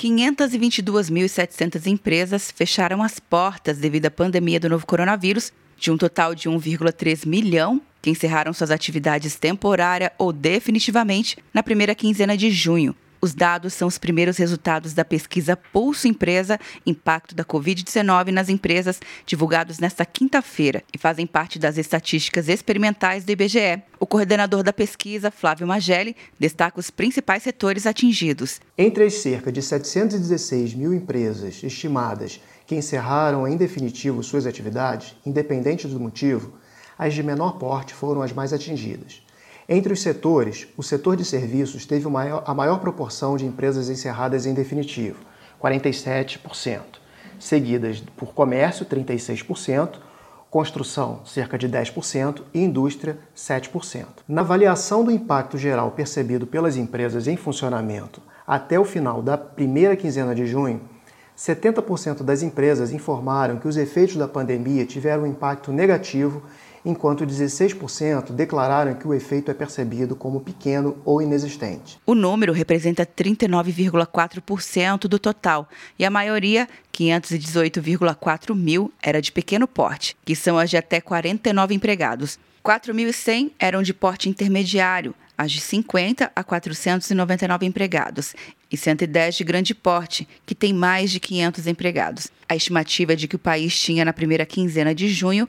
522.700 empresas fecharam as portas devido à pandemia do novo coronavírus, de um total de 1,3 milhão que encerraram suas atividades temporária ou definitivamente na primeira quinzena de junho. Os dados são os primeiros resultados da pesquisa Pulso Empresa Impacto da Covid-19 nas Empresas, divulgados nesta quinta-feira, e fazem parte das estatísticas experimentais do IBGE. O coordenador da pesquisa, Flávio Magelli, destaca os principais setores atingidos. Entre as cerca de 716 mil empresas estimadas que encerraram em definitivo suas atividades, independente do motivo, as de menor porte foram as mais atingidas. Entre os setores, o setor de serviços teve a maior proporção de empresas encerradas em definitivo, 47%, seguidas por comércio, 36%, construção, cerca de 10% e indústria, 7%. Na avaliação do impacto geral percebido pelas empresas em funcionamento até o final da primeira quinzena de junho, 70% das empresas informaram que os efeitos da pandemia tiveram um impacto negativo enquanto 16% declararam que o efeito é percebido como pequeno ou inexistente. O número representa 39,4% do total e a maioria, 518,4 mil, era de pequeno porte, que são as de até 49 empregados. 4.100 eram de porte intermediário, as de 50 a 499 empregados, e 110 de grande porte, que tem mais de 500 empregados. A estimativa é de que o país tinha na primeira quinzena de junho